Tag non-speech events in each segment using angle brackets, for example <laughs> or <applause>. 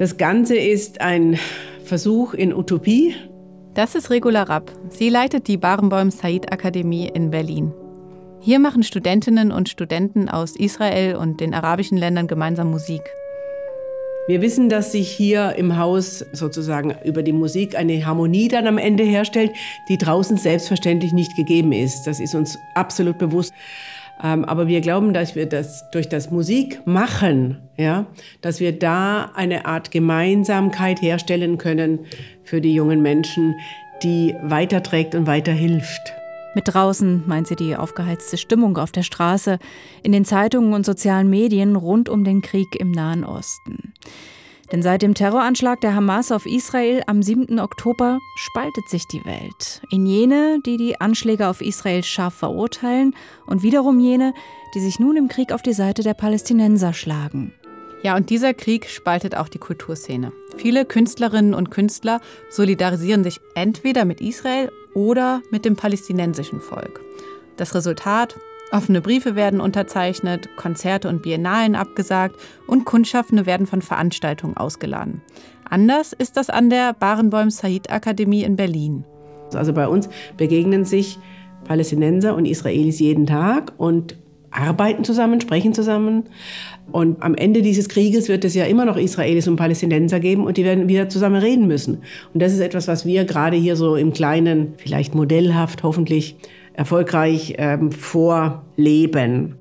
Das Ganze ist ein Versuch in Utopie. Das ist Regula Rapp. Sie leitet die Barenboim Said Akademie in Berlin. Hier machen Studentinnen und Studenten aus Israel und den arabischen Ländern gemeinsam Musik. Wir wissen, dass sich hier im Haus sozusagen über die Musik eine Harmonie dann am Ende herstellt, die draußen selbstverständlich nicht gegeben ist. Das ist uns absolut bewusst. Ähm, aber wir glauben, dass wir das durch das Musikmachen, ja, dass wir da eine Art Gemeinsamkeit herstellen können für die jungen Menschen, die weiterträgt und weiterhilft. Mit draußen meint sie die aufgeheizte Stimmung auf der Straße, in den Zeitungen und sozialen Medien rund um den Krieg im Nahen Osten. Denn seit dem Terroranschlag der Hamas auf Israel am 7. Oktober spaltet sich die Welt. In jene, die die Anschläge auf Israel scharf verurteilen, und wiederum jene, die sich nun im Krieg auf die Seite der Palästinenser schlagen. Ja, und dieser Krieg spaltet auch die Kulturszene. Viele Künstlerinnen und Künstler solidarisieren sich entweder mit Israel oder mit dem palästinensischen Volk. Das Resultat? Offene Briefe werden unterzeichnet, Konzerte und Biennalen abgesagt und Kundschaffende werden von Veranstaltungen ausgeladen. Anders ist das an der Barenboim Said Akademie in Berlin. Also bei uns begegnen sich Palästinenser und Israelis jeden Tag und arbeiten zusammen, sprechen zusammen. Und am Ende dieses Krieges wird es ja immer noch Israelis und Palästinenser geben und die werden wieder zusammen reden müssen. Und das ist etwas, was wir gerade hier so im Kleinen, vielleicht modellhaft hoffentlich, erfolgreich ähm, vorleben.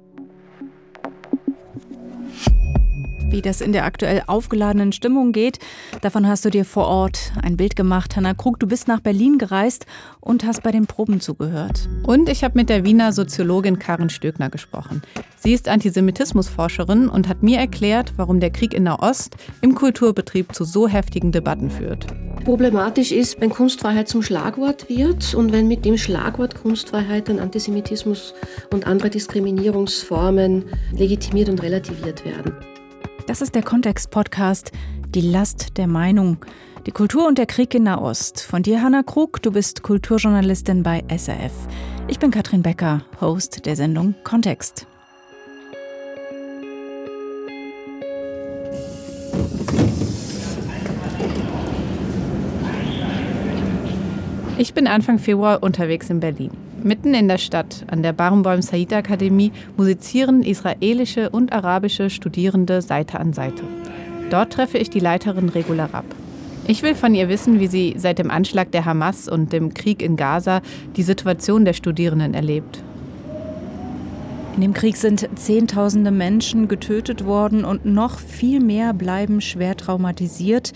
Wie das in der aktuell aufgeladenen Stimmung geht, davon hast du dir vor Ort ein Bild gemacht. Hanna Krug, du bist nach Berlin gereist und hast bei den Proben zugehört. Und ich habe mit der Wiener Soziologin Karin Stöckner gesprochen. Sie ist Antisemitismusforscherin und hat mir erklärt, warum der Krieg in Nahost im Kulturbetrieb zu so heftigen Debatten führt. Problematisch ist, wenn Kunstfreiheit zum Schlagwort wird und wenn mit dem Schlagwort Kunstfreiheit dann Antisemitismus und andere Diskriminierungsformen legitimiert und relativiert werden. Das ist der Kontext-Podcast Die Last der Meinung. Die Kultur und der Krieg in Nahost. Von dir, Hanna Krug, du bist Kulturjournalistin bei SRF. Ich bin Katrin Becker, Host der Sendung Kontext. Ich bin Anfang Februar unterwegs in Berlin. Mitten in der Stadt, an der Barenboim Said Akademie, musizieren israelische und arabische Studierende Seite an Seite. Dort treffe ich die Leiterin Regula Rapp. Ich will von ihr wissen, wie sie seit dem Anschlag der Hamas und dem Krieg in Gaza die Situation der Studierenden erlebt. In dem Krieg sind Zehntausende Menschen getötet worden und noch viel mehr bleiben schwer traumatisiert.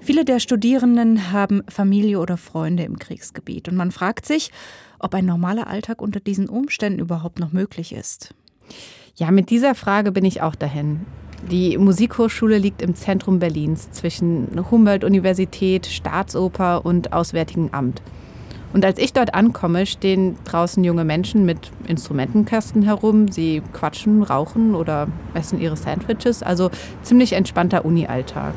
Viele der Studierenden haben Familie oder Freunde im Kriegsgebiet und man fragt sich, ob ein normaler Alltag unter diesen Umständen überhaupt noch möglich ist. Ja, mit dieser Frage bin ich auch dahin. Die Musikhochschule liegt im Zentrum Berlins zwischen Humboldt-Universität, Staatsoper und Auswärtigem Amt. Und als ich dort ankomme, stehen draußen junge Menschen mit Instrumentenkästen herum. Sie quatschen, rauchen oder essen ihre Sandwiches. Also ziemlich entspannter Uni-Alltag.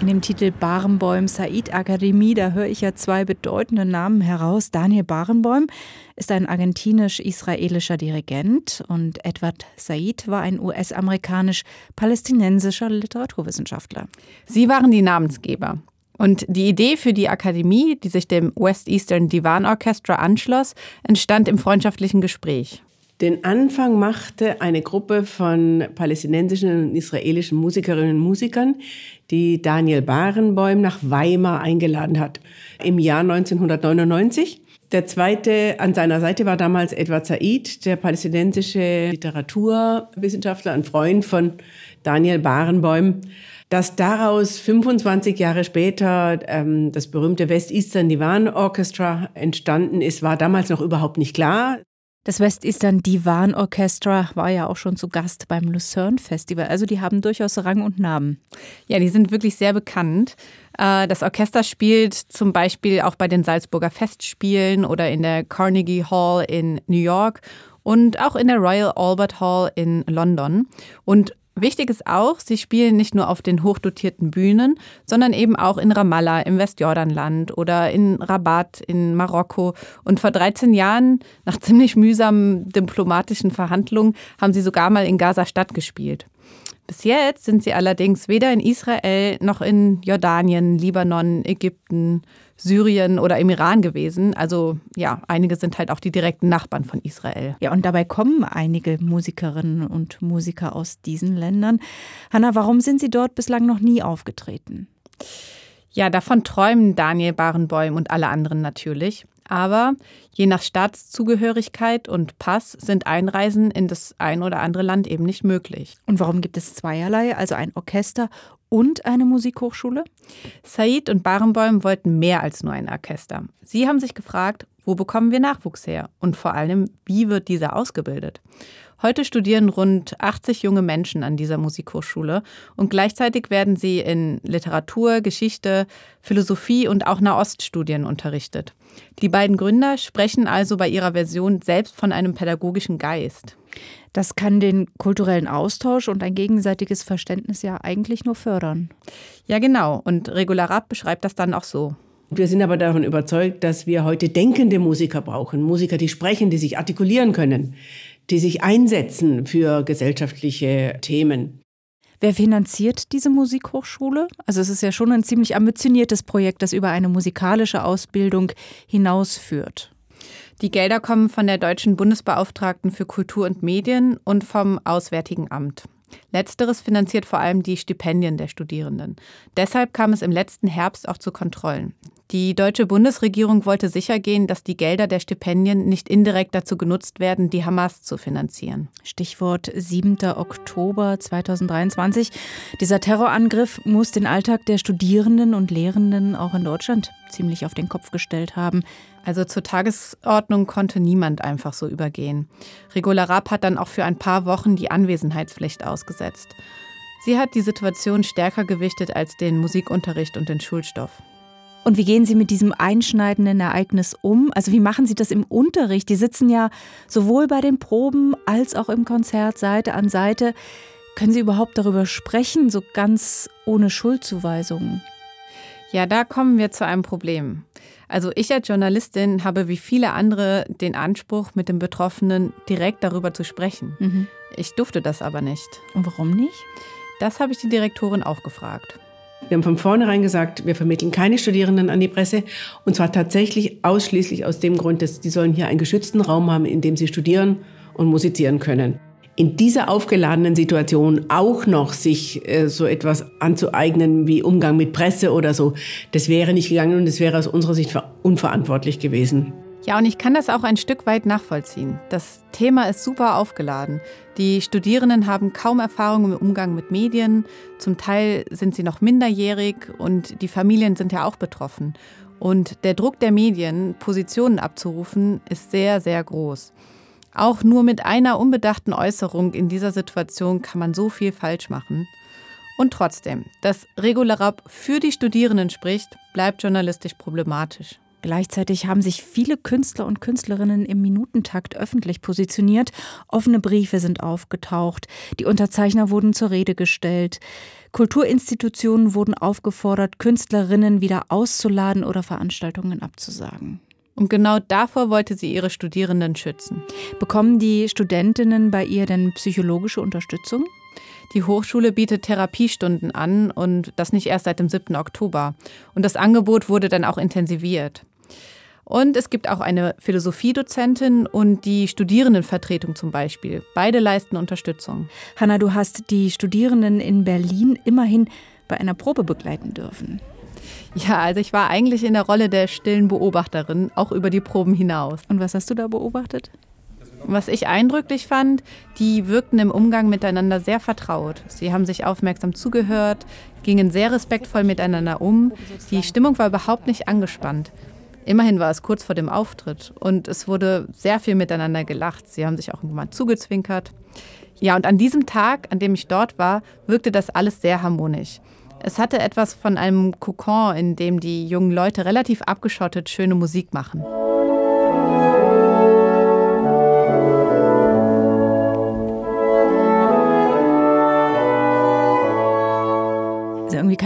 In dem Titel Barenboim Said Akademie, da höre ich ja zwei bedeutende Namen heraus. Daniel Barenboim ist ein argentinisch-israelischer Dirigent und Edward Said war ein US-amerikanisch-palästinensischer Literaturwissenschaftler. Sie waren die Namensgeber. Und die Idee für die Akademie, die sich dem West Eastern Divan Orchestra anschloss, entstand im freundschaftlichen Gespräch. Den Anfang machte eine Gruppe von palästinensischen und israelischen Musikerinnen und Musikern, die Daniel Barenboim nach Weimar eingeladen hat im Jahr 1999. Der zweite an seiner Seite war damals Edward Said, der palästinensische Literaturwissenschaftler, ein Freund von Daniel Barenboim. Dass daraus 25 Jahre später ähm, das berühmte West Eastern Divan Orchestra entstanden ist, war damals noch überhaupt nicht klar. Das West-Eastern Divan Orchestra war ja auch schon zu Gast beim Lucerne Festival. Also die haben durchaus Rang und Namen. Ja, die sind wirklich sehr bekannt. Äh, das Orchester spielt zum Beispiel auch bei den Salzburger Festspielen oder in der Carnegie Hall in New York und auch in der Royal Albert Hall in London. Und Wichtig ist auch, sie spielen nicht nur auf den hochdotierten Bühnen, sondern eben auch in Ramallah im Westjordanland oder in Rabat in Marokko. Und vor 13 Jahren, nach <laughs> ziemlich mühsamen diplomatischen Verhandlungen, haben sie sogar mal in Gaza-Stadt gespielt. Bis jetzt sind sie allerdings weder in Israel noch in Jordanien, Libanon, Ägypten, Syrien oder im Iran gewesen. Also ja, einige sind halt auch die direkten Nachbarn von Israel. Ja, und dabei kommen einige Musikerinnen und Musiker aus diesen Ländern. Hanna, warum sind sie dort bislang noch nie aufgetreten? Ja, davon träumen Daniel Barenboim und alle anderen natürlich. Aber je nach Staatszugehörigkeit und Pass sind Einreisen in das ein oder andere Land eben nicht möglich. Und warum gibt es zweierlei, also ein Orchester und eine Musikhochschule? Said und Barenboim wollten mehr als nur ein Orchester. Sie haben sich gefragt, wo bekommen wir Nachwuchs her? Und vor allem, wie wird dieser ausgebildet? Heute studieren rund 80 junge Menschen an dieser Musikhochschule und gleichzeitig werden sie in Literatur, Geschichte, Philosophie und auch Nahoststudien unterrichtet. Die beiden Gründer sprechen also bei ihrer Version selbst von einem pädagogischen Geist. Das kann den kulturellen Austausch und ein gegenseitiges Verständnis ja eigentlich nur fördern. Ja, genau. Und Regularab beschreibt das dann auch so. Wir sind aber davon überzeugt, dass wir heute denkende Musiker brauchen. Musiker, die sprechen, die sich artikulieren können die sich einsetzen für gesellschaftliche Themen. Wer finanziert diese Musikhochschule? Also es ist ja schon ein ziemlich ambitioniertes Projekt, das über eine musikalische Ausbildung hinausführt. Die Gelder kommen von der deutschen Bundesbeauftragten für Kultur und Medien und vom Auswärtigen Amt. Letzteres finanziert vor allem die Stipendien der Studierenden. Deshalb kam es im letzten Herbst auch zu Kontrollen. Die deutsche Bundesregierung wollte sichergehen, dass die Gelder der Stipendien nicht indirekt dazu genutzt werden, die Hamas zu finanzieren. Stichwort 7. Oktober 2023. Dieser Terrorangriff muss den Alltag der Studierenden und Lehrenden auch in Deutschland ziemlich auf den Kopf gestellt haben. Also zur Tagesordnung konnte niemand einfach so übergehen. Regula Rapp hat dann auch für ein paar Wochen die Anwesenheitspflicht ausgesetzt. Sie hat die Situation stärker gewichtet als den Musikunterricht und den Schulstoff. Und wie gehen Sie mit diesem einschneidenden Ereignis um? Also wie machen Sie das im Unterricht? Die sitzen ja sowohl bei den Proben als auch im Konzert Seite an Seite. Können Sie überhaupt darüber sprechen, so ganz ohne Schuldzuweisungen? Ja, da kommen wir zu einem Problem. Also ich als Journalistin habe wie viele andere den Anspruch, mit den Betroffenen direkt darüber zu sprechen. Mhm. Ich durfte das aber nicht. Und warum nicht? Das habe ich die Direktorin auch gefragt. Wir haben von vornherein gesagt, wir vermitteln keine Studierenden an die Presse. Und zwar tatsächlich ausschließlich aus dem Grund, dass die sollen hier einen geschützten Raum haben, in dem sie studieren und musizieren können. In dieser aufgeladenen Situation auch noch sich äh, so etwas anzueignen wie Umgang mit Presse oder so, das wäre nicht gegangen und das wäre aus unserer Sicht unverantwortlich gewesen. Ja, und ich kann das auch ein Stück weit nachvollziehen. Das Thema ist super aufgeladen. Die Studierenden haben kaum Erfahrung im Umgang mit Medien. Zum Teil sind sie noch minderjährig und die Familien sind ja auch betroffen. Und der Druck der Medien, Positionen abzurufen, ist sehr, sehr groß. Auch nur mit einer unbedachten Äußerung in dieser Situation kann man so viel falsch machen. Und trotzdem, dass Regularab für die Studierenden spricht, bleibt journalistisch problematisch. Gleichzeitig haben sich viele Künstler und Künstlerinnen im Minutentakt öffentlich positioniert. Offene Briefe sind aufgetaucht. Die Unterzeichner wurden zur Rede gestellt. Kulturinstitutionen wurden aufgefordert, Künstlerinnen wieder auszuladen oder Veranstaltungen abzusagen. Und genau davor wollte sie ihre Studierenden schützen. Bekommen die Studentinnen bei ihr denn psychologische Unterstützung? Die Hochschule bietet Therapiestunden an und das nicht erst seit dem 7. Oktober. Und das Angebot wurde dann auch intensiviert. Und es gibt auch eine Philosophiedozentin und die Studierendenvertretung zum Beispiel. Beide leisten Unterstützung. Hanna, du hast die Studierenden in Berlin immerhin bei einer Probe begleiten dürfen. Ja, also ich war eigentlich in der Rolle der stillen Beobachterin, auch über die Proben hinaus. Und was hast du da beobachtet? Was ich eindrücklich fand, die wirkten im Umgang miteinander sehr vertraut. Sie haben sich aufmerksam zugehört, gingen sehr respektvoll miteinander um. Die Stimmung war überhaupt nicht angespannt. Immerhin war es kurz vor dem Auftritt und es wurde sehr viel miteinander gelacht. Sie haben sich auch mal zugezwinkert. Ja, und an diesem Tag, an dem ich dort war, wirkte das alles sehr harmonisch. Es hatte etwas von einem Kokon, in dem die jungen Leute relativ abgeschottet schöne Musik machen.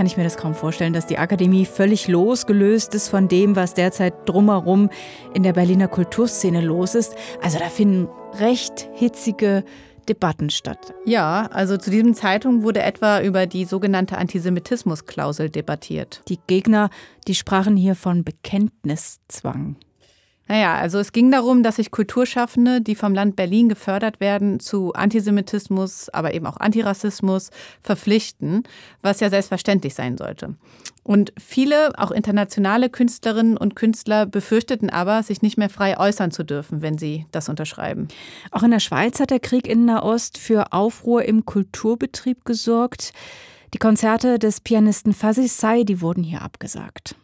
Kann ich mir das kaum vorstellen, dass die Akademie völlig losgelöst ist von dem, was derzeit drumherum in der Berliner Kulturszene los ist. Also da finden recht hitzige Debatten statt. Ja, also zu diesem Zeitpunkt wurde etwa über die sogenannte Antisemitismusklausel debattiert. Die Gegner, die sprachen hier von Bekenntniszwang. Naja, also es ging darum, dass sich Kulturschaffende, die vom Land Berlin gefördert werden, zu Antisemitismus, aber eben auch Antirassismus verpflichten, was ja selbstverständlich sein sollte. Und viele, auch internationale Künstlerinnen und Künstler befürchteten aber, sich nicht mehr frei äußern zu dürfen, wenn sie das unterschreiben. Auch in der Schweiz hat der Krieg in Nahost für Aufruhr im Kulturbetrieb gesorgt. Die Konzerte des Pianisten Fazis Say, die wurden hier abgesagt.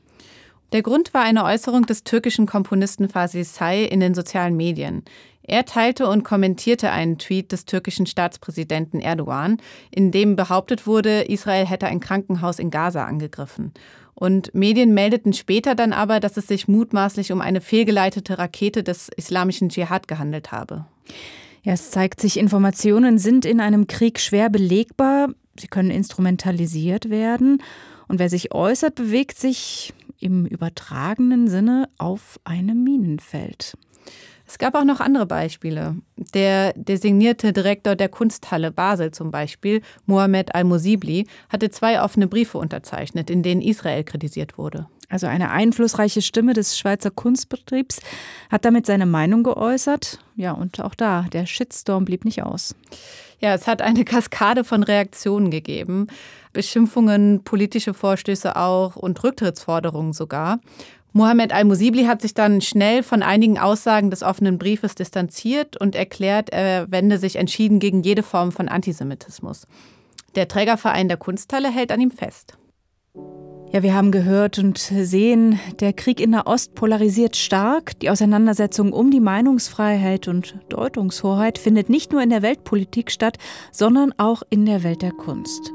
Der Grund war eine Äußerung des türkischen Komponisten Fazil Say in den sozialen Medien. Er teilte und kommentierte einen Tweet des türkischen Staatspräsidenten Erdogan, in dem behauptet wurde, Israel hätte ein Krankenhaus in Gaza angegriffen. Und Medien meldeten später dann aber, dass es sich mutmaßlich um eine fehlgeleitete Rakete des islamischen Dschihad gehandelt habe. Ja, es zeigt sich, Informationen sind in einem Krieg schwer belegbar. Sie können instrumentalisiert werden. Und wer sich äußert, bewegt sich im übertragenen Sinne auf einem Minenfeld. Es gab auch noch andere Beispiele. Der designierte Direktor der Kunsthalle Basel zum Beispiel, Mohamed Al-Musibli, hatte zwei offene Briefe unterzeichnet, in denen Israel kritisiert wurde. Also eine einflussreiche Stimme des Schweizer Kunstbetriebs hat damit seine Meinung geäußert. Ja, und auch da, der Shitstorm blieb nicht aus. Ja, es hat eine Kaskade von Reaktionen gegeben. Beschimpfungen, politische Vorstöße auch und Rücktrittsforderungen sogar. Mohammed al-Musibli hat sich dann schnell von einigen Aussagen des offenen Briefes distanziert und erklärt, er wende sich entschieden gegen jede Form von Antisemitismus. Der Trägerverein der Kunsthalle hält an ihm fest. Ja, wir haben gehört und sehen, der Krieg in der Ost polarisiert stark. Die Auseinandersetzung um die Meinungsfreiheit und Deutungshoheit findet nicht nur in der Weltpolitik statt, sondern auch in der Welt der Kunst.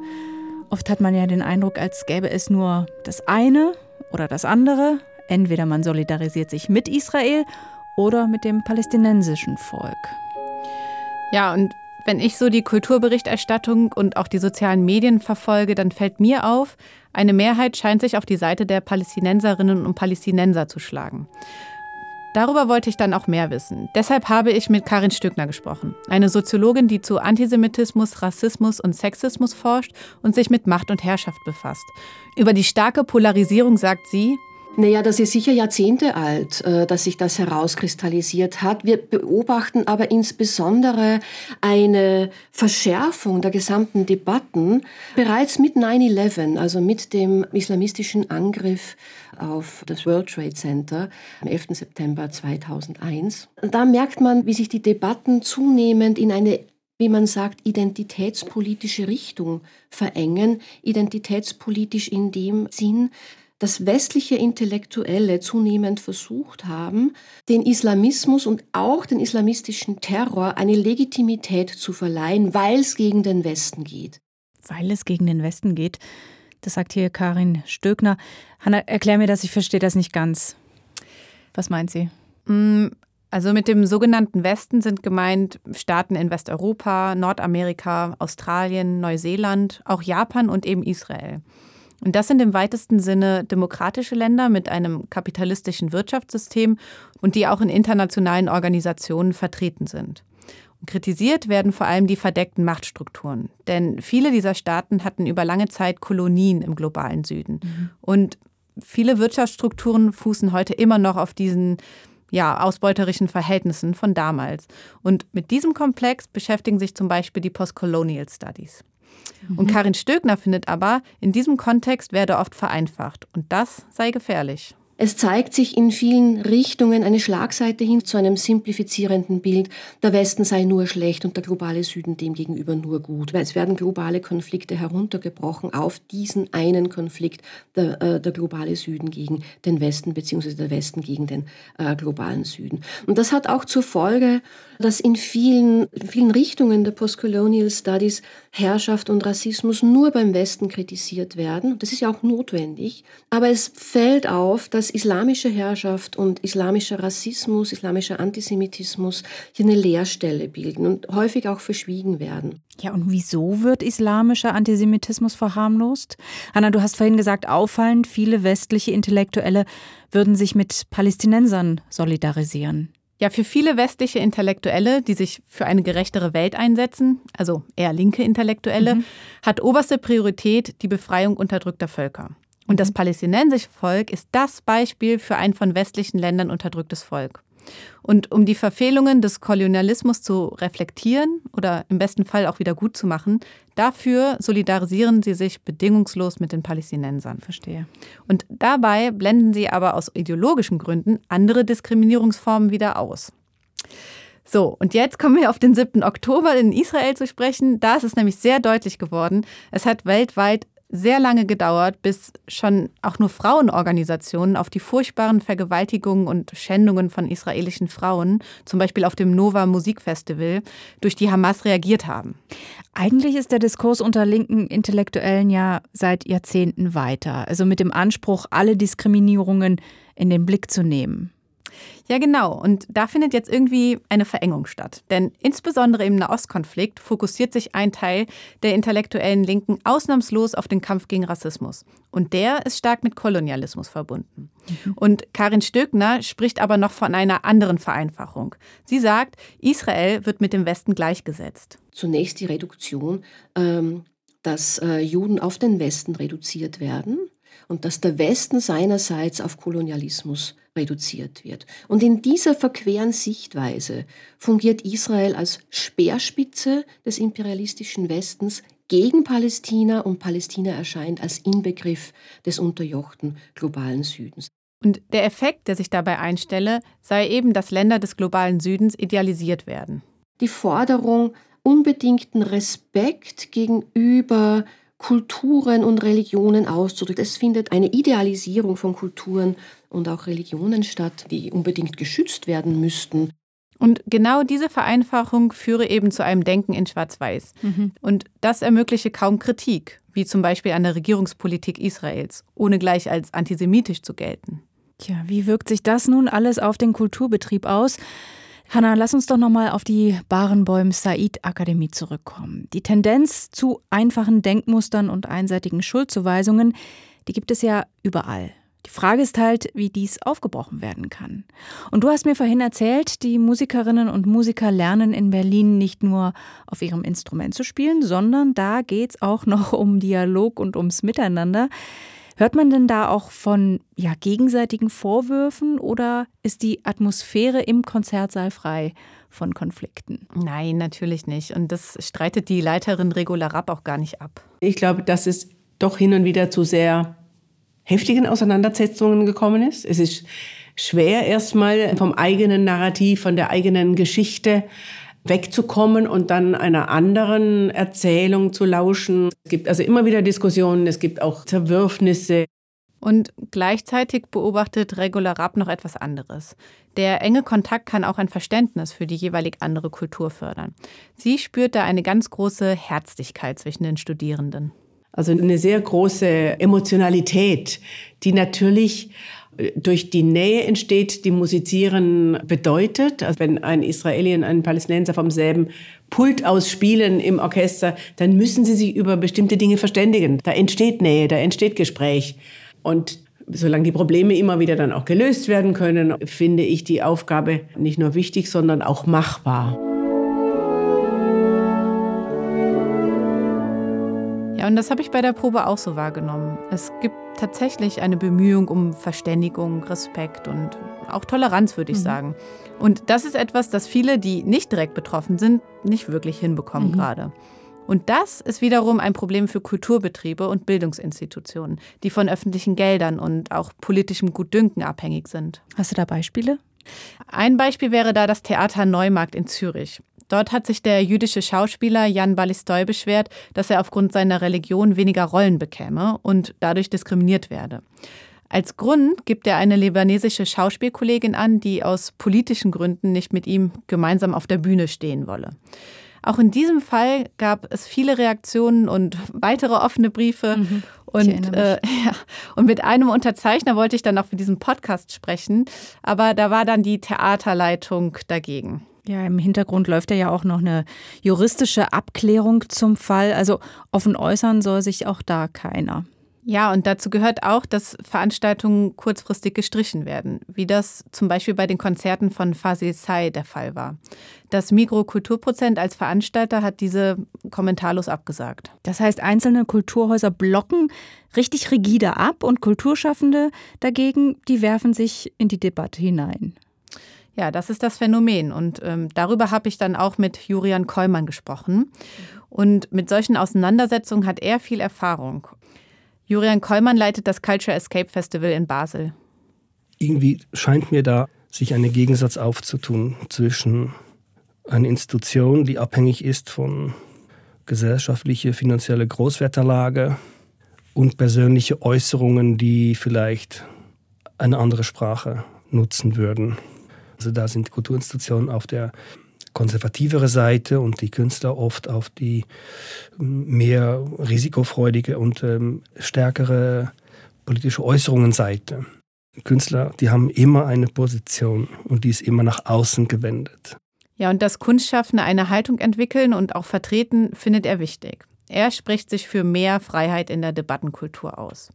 Oft hat man ja den Eindruck, als gäbe es nur das eine oder das andere. Entweder man solidarisiert sich mit Israel oder mit dem palästinensischen Volk. Ja, und wenn ich so die Kulturberichterstattung und auch die sozialen Medien verfolge, dann fällt mir auf, eine Mehrheit scheint sich auf die Seite der Palästinenserinnen und Palästinenser zu schlagen. Darüber wollte ich dann auch mehr wissen. Deshalb habe ich mit Karin Stöckner gesprochen, eine Soziologin, die zu Antisemitismus, Rassismus und Sexismus forscht und sich mit Macht und Herrschaft befasst. Über die starke Polarisierung sagt sie, naja, das ist sicher Jahrzehnte alt, äh, dass sich das herauskristallisiert hat. Wir beobachten aber insbesondere eine Verschärfung der gesamten Debatten bereits mit 9-11, also mit dem islamistischen Angriff auf das World Trade Center am 11. September 2001. Da merkt man, wie sich die Debatten zunehmend in eine wie man sagt, identitätspolitische Richtung verengen, identitätspolitisch in dem Sinn, dass westliche Intellektuelle zunehmend versucht haben, den Islamismus und auch den islamistischen Terror eine Legitimität zu verleihen, weil es gegen den Westen geht. Weil es gegen den Westen geht, das sagt hier Karin Stöckner. Hanna, erklär mir das, ich verstehe das nicht ganz. Was meint sie? Mm, also mit dem sogenannten Westen sind gemeint Staaten in Westeuropa, Nordamerika, Australien, Neuseeland, auch Japan und eben Israel. Und das sind im weitesten Sinne demokratische Länder mit einem kapitalistischen Wirtschaftssystem und die auch in internationalen Organisationen vertreten sind. Und kritisiert werden vor allem die verdeckten Machtstrukturen. Denn viele dieser Staaten hatten über lange Zeit Kolonien im globalen Süden. Mhm. Und viele Wirtschaftsstrukturen fußen heute immer noch auf diesen ja, ausbeuterischen Verhältnissen von damals. Und mit diesem Komplex beschäftigen sich zum Beispiel die Postcolonial Studies. Und Karin Stöckner findet aber, in diesem Kontext werde oft vereinfacht. Und das sei gefährlich. Es zeigt sich in vielen Richtungen eine Schlagseite hin zu einem simplifizierenden Bild, der Westen sei nur schlecht und der globale Süden demgegenüber nur gut. Es werden globale Konflikte heruntergebrochen auf diesen einen Konflikt, der, äh, der globale Süden gegen den Westen beziehungsweise der Westen gegen den äh, globalen Süden. Und das hat auch zur Folge, dass in vielen, vielen Richtungen der Postcolonial Studies Herrschaft und Rassismus nur beim Westen kritisiert werden. Das ist ja auch notwendig. Aber es fällt auf, dass islamische Herrschaft und islamischer Rassismus, islamischer Antisemitismus hier eine Leerstelle bilden und häufig auch verschwiegen werden. Ja, und wieso wird islamischer Antisemitismus verharmlost? Hanna, du hast vorhin gesagt, auffallend, viele westliche Intellektuelle würden sich mit Palästinensern solidarisieren. Ja, für viele westliche Intellektuelle, die sich für eine gerechtere Welt einsetzen, also eher linke Intellektuelle, mhm. hat oberste Priorität die Befreiung unterdrückter Völker. Und das mhm. palästinensische Volk ist das Beispiel für ein von westlichen Ländern unterdrücktes Volk. Und um die Verfehlungen des Kolonialismus zu reflektieren oder im besten Fall auch wieder gut zu machen, dafür solidarisieren sie sich bedingungslos mit den Palästinensern. Verstehe. Und dabei blenden sie aber aus ideologischen Gründen andere Diskriminierungsformen wieder aus. So, und jetzt kommen wir auf den 7. Oktober in Israel zu sprechen. Da ist es nämlich sehr deutlich geworden. Es hat weltweit sehr lange gedauert, bis schon auch nur Frauenorganisationen auf die furchtbaren Vergewaltigungen und Schändungen von israelischen Frauen, zum Beispiel auf dem Nova Musikfestival, durch die Hamas reagiert haben. Eigentlich ist der Diskurs unter linken Intellektuellen ja seit Jahrzehnten weiter, also mit dem Anspruch, alle Diskriminierungen in den Blick zu nehmen. Ja, genau. Und da findet jetzt irgendwie eine Verengung statt. Denn insbesondere im Nahostkonflikt fokussiert sich ein Teil der intellektuellen Linken ausnahmslos auf den Kampf gegen Rassismus. Und der ist stark mit Kolonialismus verbunden. Mhm. Und Karin Stöckner spricht aber noch von einer anderen Vereinfachung. Sie sagt, Israel wird mit dem Westen gleichgesetzt. Zunächst die Reduktion, ähm, dass äh, Juden auf den Westen reduziert werden und dass der Westen seinerseits auf Kolonialismus reduziert wird. Und in dieser verqueren Sichtweise fungiert Israel als Speerspitze des imperialistischen Westens gegen Palästina und Palästina erscheint als Inbegriff des unterjochten globalen Südens. Und der Effekt, der sich dabei einstelle, sei eben, dass Länder des globalen Südens idealisiert werden. Die Forderung unbedingten Respekt gegenüber Kulturen und Religionen auszudrücken. Es findet eine Idealisierung von Kulturen und auch Religionen statt, die unbedingt geschützt werden müssten. Und genau diese Vereinfachung führe eben zu einem Denken in Schwarz-Weiß. Mhm. Und das ermögliche kaum Kritik, wie zum Beispiel an der Regierungspolitik Israels, ohne gleich als antisemitisch zu gelten. Tja, wie wirkt sich das nun alles auf den Kulturbetrieb aus? Hanna, lass uns doch nochmal auf die Barenbäum Said Akademie zurückkommen. Die Tendenz zu einfachen Denkmustern und einseitigen Schuldzuweisungen, die gibt es ja überall. Die Frage ist halt, wie dies aufgebrochen werden kann. Und du hast mir vorhin erzählt, die Musikerinnen und Musiker lernen in Berlin nicht nur auf ihrem Instrument zu spielen, sondern da geht es auch noch um Dialog und ums Miteinander. Hört man denn da auch von ja, gegenseitigen Vorwürfen oder ist die Atmosphäre im Konzertsaal frei von Konflikten? Nein, natürlich nicht. Und das streitet die Leiterin Regula Rapp auch gar nicht ab. Ich glaube, dass es doch hin und wieder zu sehr heftigen Auseinandersetzungen gekommen ist. Es ist schwer erstmal vom eigenen Narrativ, von der eigenen Geschichte wegzukommen und dann einer anderen Erzählung zu lauschen. Es gibt also immer wieder Diskussionen, es gibt auch Zerwürfnisse. Und gleichzeitig beobachtet Regula Rapp noch etwas anderes. Der enge Kontakt kann auch ein Verständnis für die jeweilig andere Kultur fördern. Sie spürt da eine ganz große Herzlichkeit zwischen den Studierenden. Also eine sehr große Emotionalität, die natürlich durch die Nähe entsteht, die Musizieren bedeutet. Also wenn ein Israeli und ein Palästinenser vom selben Pult aus spielen im Orchester, dann müssen sie sich über bestimmte Dinge verständigen. Da entsteht Nähe, da entsteht Gespräch. Und solange die Probleme immer wieder dann auch gelöst werden können, finde ich die Aufgabe nicht nur wichtig, sondern auch machbar. Und das habe ich bei der Probe auch so wahrgenommen. Es gibt tatsächlich eine Bemühung um Verständigung, Respekt und auch Toleranz, würde ich mhm. sagen. Und das ist etwas, das viele, die nicht direkt betroffen sind, nicht wirklich hinbekommen mhm. gerade. Und das ist wiederum ein Problem für Kulturbetriebe und Bildungsinstitutionen, die von öffentlichen Geldern und auch politischem Gutdünken abhängig sind. Hast du da Beispiele? Ein Beispiel wäre da das Theater Neumarkt in Zürich. Dort hat sich der jüdische Schauspieler Jan Balistoy beschwert, dass er aufgrund seiner Religion weniger Rollen bekäme und dadurch diskriminiert werde. Als Grund gibt er eine libanesische Schauspielkollegin an, die aus politischen Gründen nicht mit ihm gemeinsam auf der Bühne stehen wolle. Auch in diesem Fall gab es viele Reaktionen und weitere offene Briefe. Mhm. Und, äh, <laughs> ja, und mit einem Unterzeichner wollte ich dann auch für diesen Podcast sprechen, aber da war dann die Theaterleitung dagegen. Ja, im Hintergrund läuft ja auch noch eine juristische Abklärung zum Fall. Also offen äußern soll sich auch da keiner. Ja, und dazu gehört auch, dass Veranstaltungen kurzfristig gestrichen werden, wie das zum Beispiel bei den Konzerten von Fasil Say der Fall war. Das Mikrokulturprozent als Veranstalter hat diese kommentarlos abgesagt. Das heißt, einzelne Kulturhäuser blocken richtig rigide ab und Kulturschaffende dagegen, die werfen sich in die Debatte hinein. Ja, das ist das Phänomen. Und ähm, darüber habe ich dann auch mit Jurian Kollmann gesprochen. Und mit solchen Auseinandersetzungen hat er viel Erfahrung. Jurian Kollmann leitet das Culture Escape Festival in Basel. Irgendwie scheint mir da sich ein Gegensatz aufzutun zwischen einer Institution, die abhängig ist von gesellschaftlicher, finanzieller Großwetterlage und persönliche Äußerungen, die vielleicht eine andere Sprache nutzen würden. Also da sind Kulturinstitutionen auf der konservativere Seite und die Künstler oft auf die ähm, mehr risikofreudige und ähm, stärkere politische Äußerungen Seite. Künstler, die haben immer eine Position und die ist immer nach außen gewendet. Ja, und dass Kunstschaffende eine Haltung entwickeln und auch vertreten, findet er wichtig. Er spricht sich für mehr Freiheit in der Debattenkultur aus.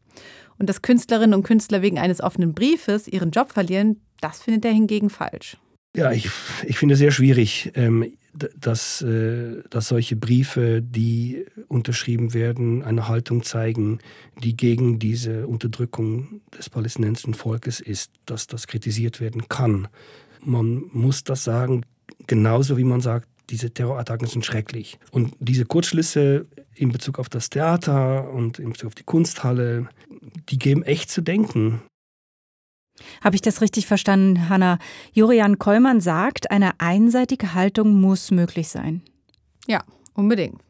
Und dass Künstlerinnen und Künstler wegen eines offenen Briefes ihren Job verlieren, das findet er hingegen falsch. Ja, ich, ich finde es sehr schwierig, ähm, dass, äh, dass solche Briefe, die unterschrieben werden, eine Haltung zeigen, die gegen diese Unterdrückung des palästinensischen Volkes ist, dass das kritisiert werden kann. Man muss das sagen, genauso wie man sagt, diese Terrorattacken sind schrecklich. Und diese Kurzschlüsse in Bezug auf das Theater und in Bezug auf die Kunsthalle, die geben echt zu denken. Habe ich das richtig verstanden, Hanna? Jurian Kollmann sagt, eine einseitige Haltung muss möglich sein. Ja, unbedingt.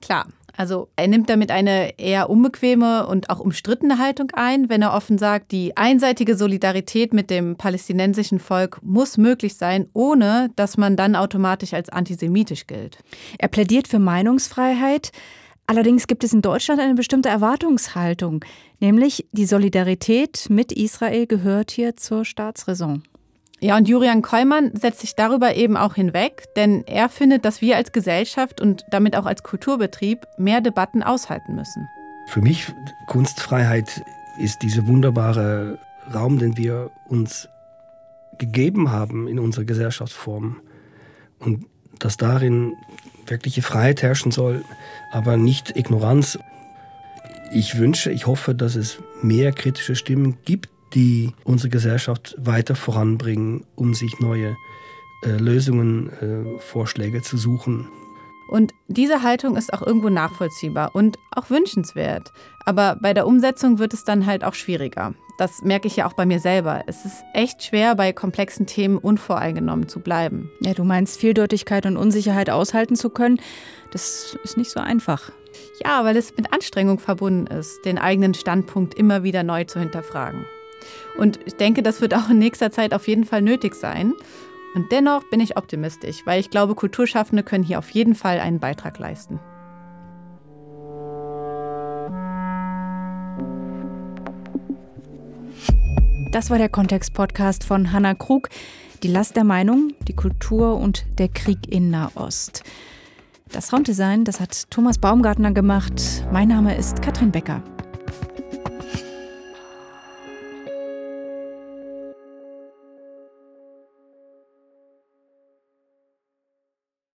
Klar. Also er nimmt damit eine eher unbequeme und auch umstrittene Haltung ein, wenn er offen sagt, die einseitige Solidarität mit dem palästinensischen Volk muss möglich sein, ohne dass man dann automatisch als antisemitisch gilt. Er plädiert für Meinungsfreiheit. Allerdings gibt es in Deutschland eine bestimmte Erwartungshaltung, nämlich die Solidarität mit Israel gehört hier zur Staatsräson. Ja, und Jurian Kollmann setzt sich darüber eben auch hinweg, denn er findet, dass wir als Gesellschaft und damit auch als Kulturbetrieb mehr Debatten aushalten müssen. Für mich Kunstfreiheit ist dieser wunderbare Raum, den wir uns gegeben haben in unserer Gesellschaftsform und dass darin wirkliche Freiheit herrschen soll, aber nicht Ignoranz. Ich wünsche, ich hoffe, dass es mehr kritische Stimmen gibt, die unsere Gesellschaft weiter voranbringen, um sich neue äh, Lösungen, äh, Vorschläge zu suchen. Und diese Haltung ist auch irgendwo nachvollziehbar und auch wünschenswert. Aber bei der Umsetzung wird es dann halt auch schwieriger. Das merke ich ja auch bei mir selber. Es ist echt schwer, bei komplexen Themen unvoreingenommen zu bleiben. Ja, du meinst, Vieldeutigkeit und Unsicherheit aushalten zu können, das ist nicht so einfach. Ja, weil es mit Anstrengung verbunden ist, den eigenen Standpunkt immer wieder neu zu hinterfragen. Und ich denke, das wird auch in nächster Zeit auf jeden Fall nötig sein. Und dennoch bin ich optimistisch, weil ich glaube, Kulturschaffende können hier auf jeden Fall einen Beitrag leisten. Das war der Kontext-Podcast von Hanna Krug. Die Last der Meinung, die Kultur und der Krieg in Nahost. Das Sounddesign, das hat Thomas Baumgartner gemacht. Mein Name ist Katrin Becker.